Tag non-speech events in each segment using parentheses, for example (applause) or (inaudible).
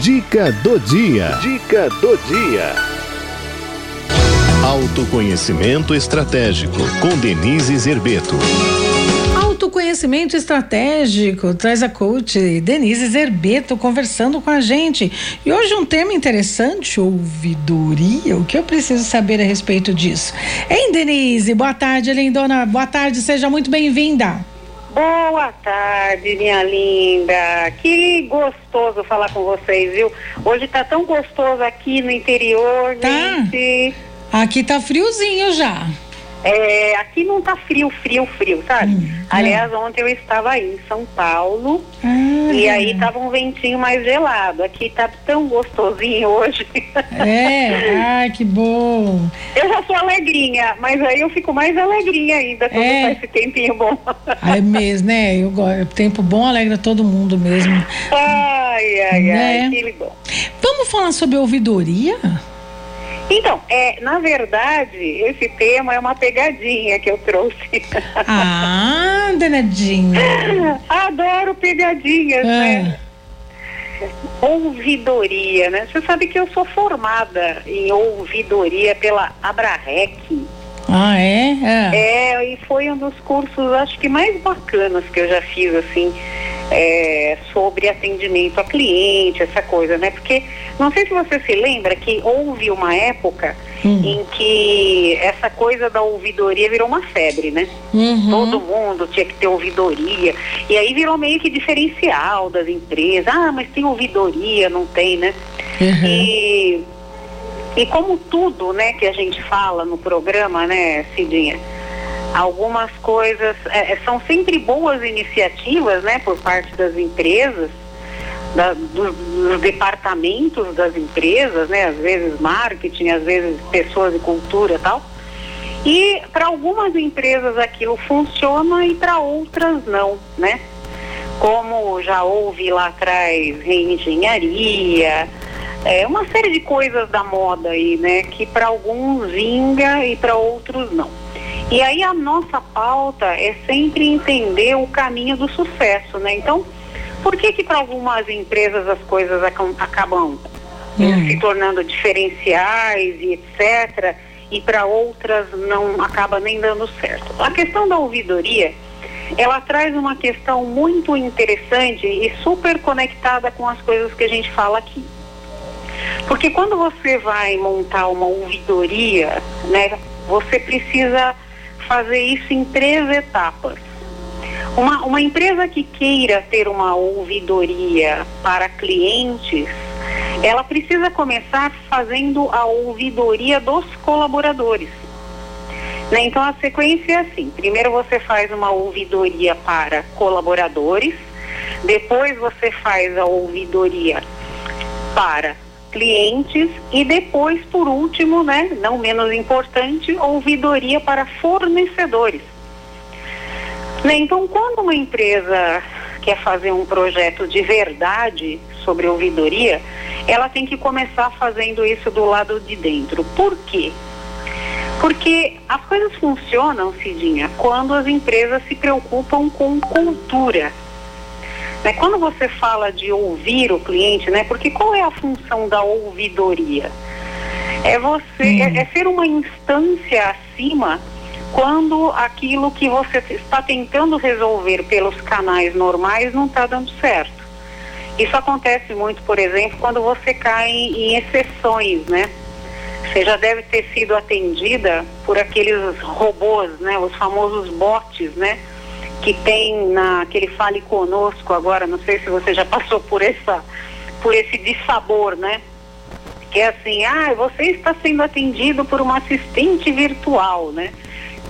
Dica do dia. Dica do dia. Autoconhecimento estratégico com Denise Zerbeto. Autoconhecimento estratégico traz a coach Denise Zerbeto conversando com a gente. E hoje um tema interessante, ouvidoria. O que eu preciso saber a respeito disso? Hein, Denise? Boa tarde, lindona. Boa tarde, seja muito bem-vinda. Boa tarde, minha linda. Que gostoso falar com vocês, viu? Hoje tá tão gostoso aqui no interior, Tá. gente. Aqui tá friozinho já. É, aqui não tá frio, frio, frio, sabe? Hum, Aliás, ontem eu estava aí em São Paulo Ah, e aí tava um ventinho mais gelado. Aqui tá tão gostosinho hoje. É, ai, que bom. Eu já sou alegrinha, mas aí eu fico mais alegrinha ainda quando É. tá esse tempinho bom. É mesmo, né? Eu gosto. Tempo bom alegra todo mundo mesmo. ai, ai, Né? ai, que bom. Vamos falar sobre ouvidoria? Então, é, na verdade, esse tema é uma pegadinha que eu trouxe. Ah, danadinha. (laughs) Adoro pegadinhas, né? Ah, Ouvidoria, né? Você sabe que eu sou formada em ouvidoria pela Abrarec. ah, é? Ah. É, e foi um dos cursos, acho que mais bacanas que eu já fiz, assim, é, sobre atendimento a cliente, essa coisa, né? Porque não sei se você se lembra que houve uma época Hum. em que essa coisa da ouvidoria virou uma febre, né? Uhum. Todo mundo tinha que ter ouvidoria. E aí virou meio que diferencial das empresas. Ah, mas tem ouvidoria, não tem, né? Uhum. E, e como tudo, né, que a gente fala no programa, né, Cidinha? Algumas coisas é, é, são sempre boas iniciativas, né, por parte das empresas, da- do- dos departamentos das empresas, né, às vezes marketing, às vezes pessoas de cultura tal. E para algumas empresas aquilo funciona e para outras não, né? Como já houve lá atrás reengenharia, é, uma série de coisas da moda aí, né? Que para alguns vinga e para outros não. E aí a nossa pauta é sempre entender o caminho do sucesso, né? Então, por que que para algumas empresas as coisas acabam eh, Hum. se tornando diferenciais e etc. E para outras não acaba nem dando certo. A questão da ouvidoria, ela traz uma questão muito interessante e super conectada com as coisas que a gente fala aqui. Porque quando você vai montar uma ouvidoria, né, você precisa fazer isso em três etapas. Uma, uma empresa que queira ter uma ouvidoria para clientes, ela precisa começar fazendo a ouvidoria dos colaboradores. Né? Então a sequência é assim: primeiro você faz uma ouvidoria para colaboradores, depois você faz a ouvidoria para clientes e depois, por último, né, não menos importante, ouvidoria para fornecedores. Né, Então, quando uma empresa quer fazer um projeto de verdade sobre ouvidoria, ela tem que começar fazendo isso do lado de dentro. Por quê? Porque as coisas funcionam, Cidinha, quando as empresas se preocupam com cultura. Né? Quando você fala de ouvir o cliente, né? Porque qual é a função da ouvidoria? É você, é, é ser uma instância acima quando aquilo que você está tentando resolver pelos canais normais não está dando certo. Isso acontece muito, por exemplo, quando você cai em, em exceções, né? Você já deve ter sido atendida por aqueles robôs, né? Os famosos bots, né? Que tem naquele Fale Conosco agora, não sei se você já (laughs) passou por essa, por esse dissabor, né? Que é assim, ah, você está sendo atendido por uma assistente virtual, né?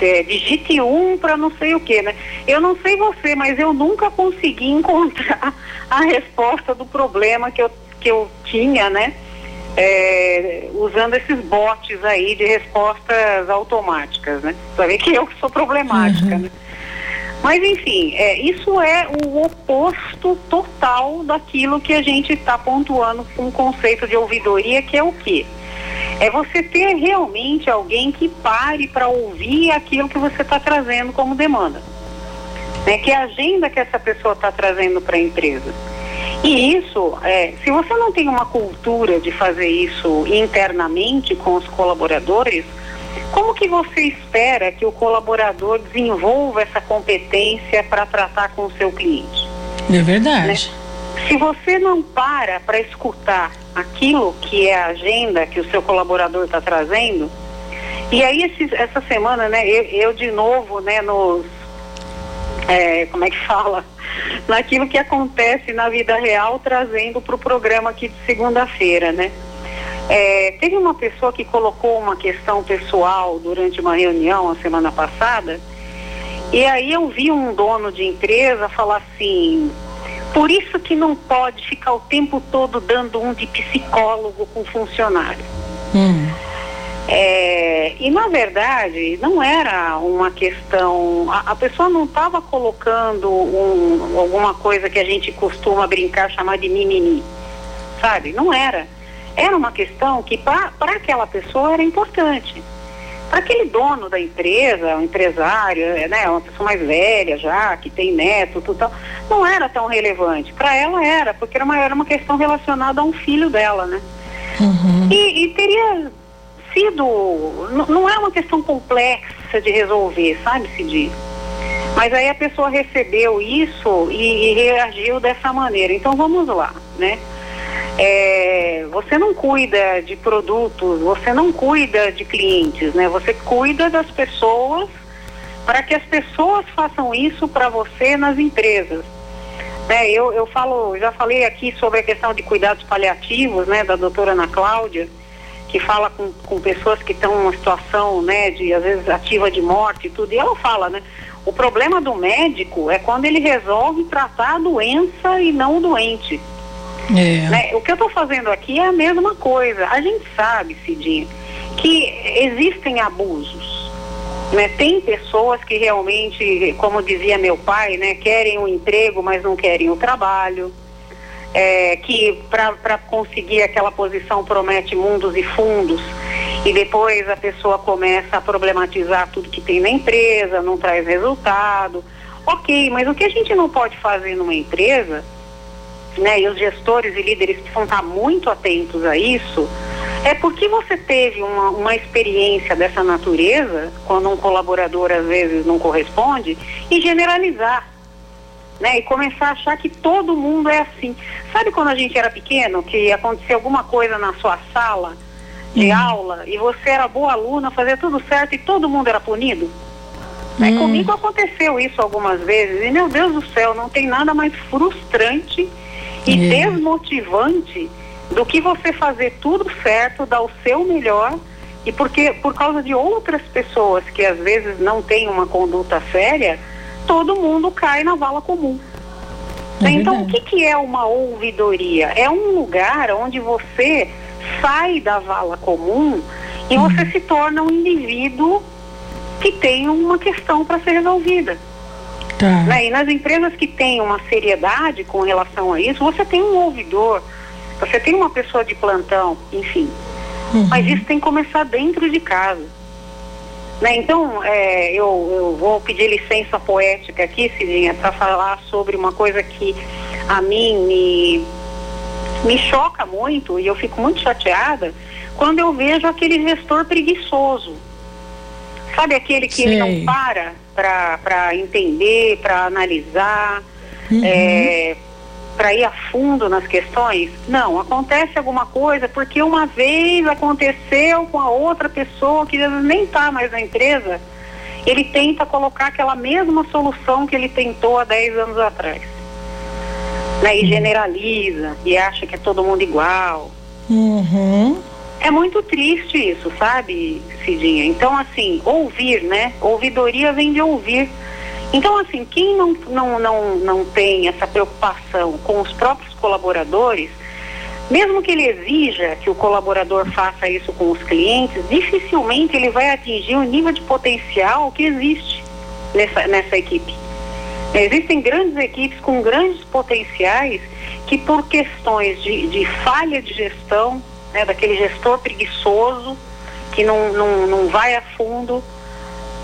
É, digite um para não sei o que, né? Eu não sei você, mas eu nunca consegui (laughs) encontrar a resposta do problema que eu, que eu tinha, né? É, usando esses bots aí de respostas automáticas, né? Vê que eu sou problemática, Uhum. né? Mas enfim, é, isso é o oposto total daquilo que a gente está pontuando com o conceito de ouvidoria, que é o quê? É você ter realmente alguém que pare para ouvir aquilo que você está trazendo como demanda. Né? Que agenda que essa pessoa está trazendo para a empresa. E isso, é, se você não tem uma cultura de fazer isso internamente com os colaboradores, como que você espera que o colaborador desenvolva essa competência para tratar com o seu cliente? É verdade. Né? Se você não para para escutar aquilo que é a agenda que o seu colaborador está trazendo, e aí esse, essa semana, né, eu, eu, de novo, né, nos é, como é que fala? (laughs) Naquilo que acontece na vida real, trazendo para o programa aqui de segunda-feira, né? É, teve uma pessoa que colocou uma questão pessoal durante uma reunião a semana passada, e aí eu vi um dono de empresa falar assim, por isso que não pode ficar o tempo todo dando um de psicólogo com funcionário. Hum. É, e na verdade não era uma questão, a, a pessoa não estava colocando um, alguma coisa que a gente costuma brincar, chamar de mimimi, sabe? Não era era uma questão que para aquela pessoa era importante. Para aquele dono da empresa, um empresário, é, né, uma pessoa mais velha já, que tem neto, tudo tal, não era tão relevante. Para ela era, porque era uma, era uma questão relacionada a um filho dela, né? Uhum. E, e, teria sido, não é uma questão complexa de resolver, sabe, Cid? Mas aí a pessoa recebeu isso e, e reagiu dessa maneira. Então vamos lá, né? É, você não cuida de produtos, você não cuida de clientes, né? Você cuida das pessoas para que as pessoas façam isso para você nas empresas. Né? Eu, eu falo, já falei aqui sobre a questão de cuidados paliativos, né, da doutora Ana Cláudia, que fala com, com pessoas que estão numa situação, né, de às vezes ativa de morte e tudo, e ela fala, né, o problema do médico é quando ele resolve tratar a doença e não o doente. É. Né? O que eu estou fazendo aqui é a mesma coisa. A gente sabe, Cidinha, que existem abusos. Né? Tem pessoas que realmente, como dizia meu pai, né, querem o um emprego, mas não querem o trabalho. É, que para conseguir aquela posição promete mundos e fundos e depois a pessoa começa a problematizar tudo que tem na empresa, não traz resultado. Ok, mas o que a gente não pode fazer numa empresa né, e os gestores e líderes precisam estar muito atentos a isso, é porque você teve uma, uma experiência dessa natureza, quando um colaborador às vezes não corresponde, e generalizar. Né, e começar a achar que todo mundo é assim. Sabe quando a gente era pequeno, que acontecia alguma coisa na sua sala de uhum. aula e você era boa aluna, fazia tudo certo e todo mundo era punido? Né? Comigo aconteceu isso algumas vezes e meu Deus do céu, não tem nada mais frustrante e é. desmotivante do que você fazer tudo certo, dar o seu melhor e porque por causa de outras pessoas que às vezes não têm uma conduta séria, todo mundo cai na vala comum. É então, o que, que é uma ouvidoria? É um lugar onde você sai da vala comum e uhum. você se torna um indivíduo que tem uma questão para ser resolvida. Tá. Né? E nas empresas que têm uma seriedade com relação a isso, você tem um ouvidor, você tem uma pessoa de plantão, enfim. Uhum. Mas isso tem que começar dentro de casa. Né? Então, é, eu, eu, vou pedir licença poética aqui, Cidinha, para falar sobre uma coisa que a mim me, me choca muito e eu fico muito chateada quando eu vejo aquele gestor preguiçoso. Sabe aquele que ele não para para entender, para analisar, uhum. é, para ir a fundo nas questões? Não, acontece alguma coisa porque uma vez aconteceu com a outra pessoa que às vezes nem está mais na empresa, ele tenta colocar aquela mesma solução que ele tentou há 10 anos atrás. Né, e uhum. generaliza e acha que é todo mundo igual. Uhum. É muito triste isso, sabe, Cidinha? Então, assim, ouvir, né? Ouvidoria vem de ouvir. Então, assim, quem não, não, não, não tem essa preocupação com os próprios colaboradores, mesmo que ele exija que o colaborador faça isso com os clientes, dificilmente ele vai atingir o nível de potencial que existe nessa, nessa equipe. Existem grandes equipes com grandes potenciais que, por questões de, de falha de gestão, né, daquele gestor preguiçoso que não, não, não vai a fundo,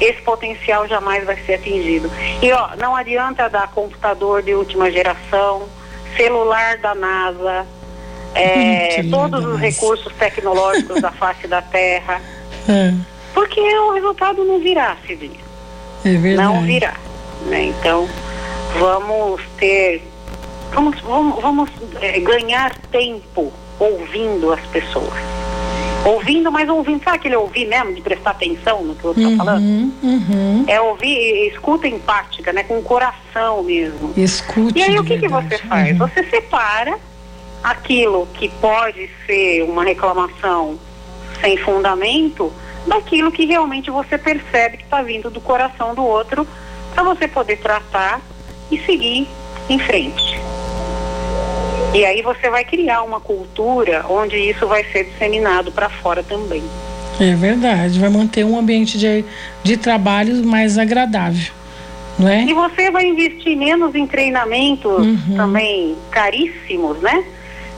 esse potencial jamais vai ser atingido. E ó, não adianta dar computador de última geração, celular da NASA, (laughs) é, todos os recursos tecnológicos da (laughs) face da Terra. É. Porque o resultado não virá, Cidinha. É verdade. Não virá. Né? Então, vamos ter. Vamos, vamos, vamos é, ganhar tempo ouvindo as pessoas. Ouvindo, mas ouvindo, sabe aquele ouvir mesmo, de prestar atenção no que o outro está uhum, falando? Uhum. É ouvir, escuta empática, né? Com o coração mesmo. Escute. E aí o que, que você faz? Uhum. Você separa aquilo que pode ser uma reclamação sem fundamento daquilo que realmente você percebe que está vindo do coração do outro para você poder tratar e seguir em frente. E aí você vai criar uma cultura onde isso vai ser disseminado para fora também. É verdade, vai manter um ambiente de, de trabalho mais agradável. Não é? E você vai investir menos em treinamentos uhum. também caríssimos, né?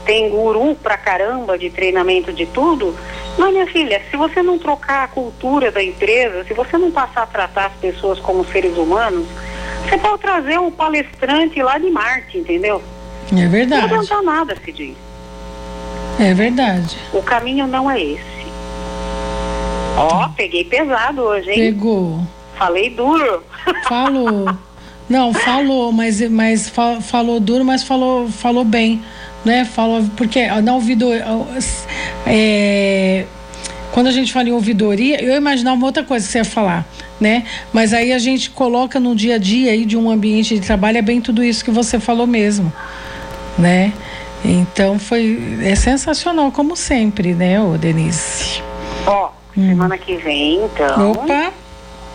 Tem guru pra caramba de treinamento de tudo. Mas, minha filha, se você não trocar a cultura da empresa, se você não passar a tratar as pessoas como seres humanos, você pode trazer um palestrante lá de Marte, entendeu? É verdade. Não adianta nada, se diz. É verdade. O caminho não é esse. Ó, oh, peguei pesado hoje, hein? Pegou. Falei duro. Falou. Não, falou, mas, mas falou duro, mas falou, falou bem, né? Falou, porque na ouvidoria, é, quando a gente fala em ouvidoria, eu imaginava outra coisa que você ia falar, né? Mas aí a gente coloca no dia a dia aí de um ambiente de trabalho, é bem tudo isso que você falou mesmo né? Então foi é sensacional como sempre, né, ô Denise? Ó, oh, hum. semana que vem, então. Opa,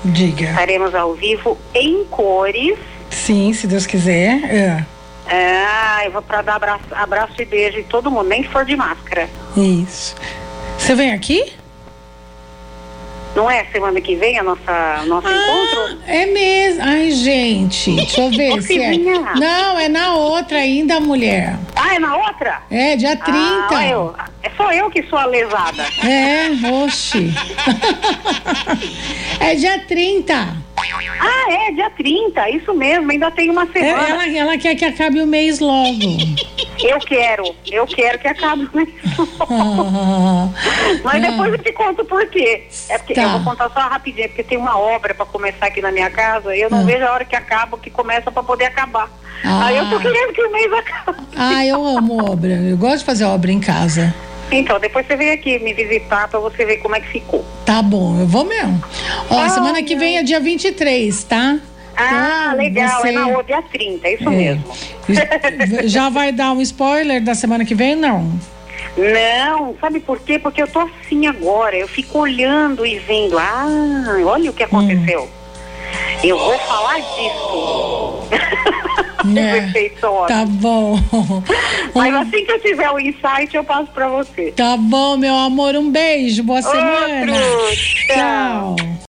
diga. Estaremos ao vivo em cores. Sim, se Deus quiser. É. Ah, eu vou para dar abraço, abraço e beijo em todo mundo, nem se for de máscara. Isso. Você vem aqui? Não é semana que vem a nossa nosso ah, encontro? É mesmo. Ai, gente, deixa eu ver (laughs) se é. Não, é na outra ainda, mulher. Ah, é na outra? É, dia 30. Ah, eu. É só eu que sou a lesada. É, oxe. (laughs) é dia 30. Ah, é, dia 30, isso mesmo, ainda tem uma semana. Ela, ela quer que acabe o mês logo. Eu quero, eu quero que acabe o mês logo. Mas depois eu te conto por quê. É porque tá. eu vou contar só rapidinho, porque tem uma obra para começar aqui na minha casa e eu não ah. vejo a hora que acaba, que começa para poder acabar. Ah. Aí eu tô querendo que o mês acabe. Ah, eu amo obra. Eu gosto de fazer obra em casa. Então, depois você vem aqui me visitar para você ver como é que ficou. Tá bom, eu vou mesmo. Ó, ah, semana que vem é dia 23, tá? Ah, então, legal, você... é na outra, dia 30, é isso é. mesmo. (laughs) Já vai dar um spoiler da semana que vem, não? Não, sabe por quê? Porque eu tô assim agora, eu fico olhando e vendo, ah, olha o que aconteceu. Hum. Eu vou falar disso. (laughs) É, (laughs) tá bom. Mas assim que eu tiver o insight, eu passo para você. Tá bom, meu amor. Um beijo. Boa Outro. semana. Tchau. Tchau.